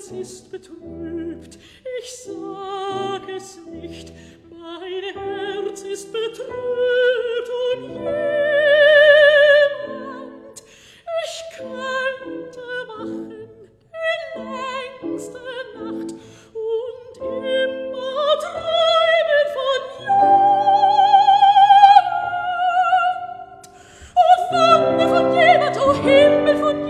herz ist betrübt. Ich sag es nicht. Mein herz ist betrübt und jemand. Ich könnte wachen die längste nacht und immer träumen von jemand O oh, Vater von jemand oh Himmel von jemand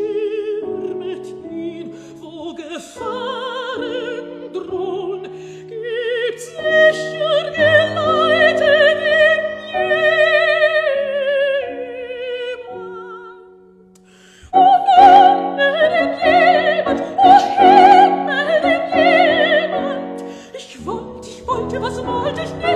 我是魔鬼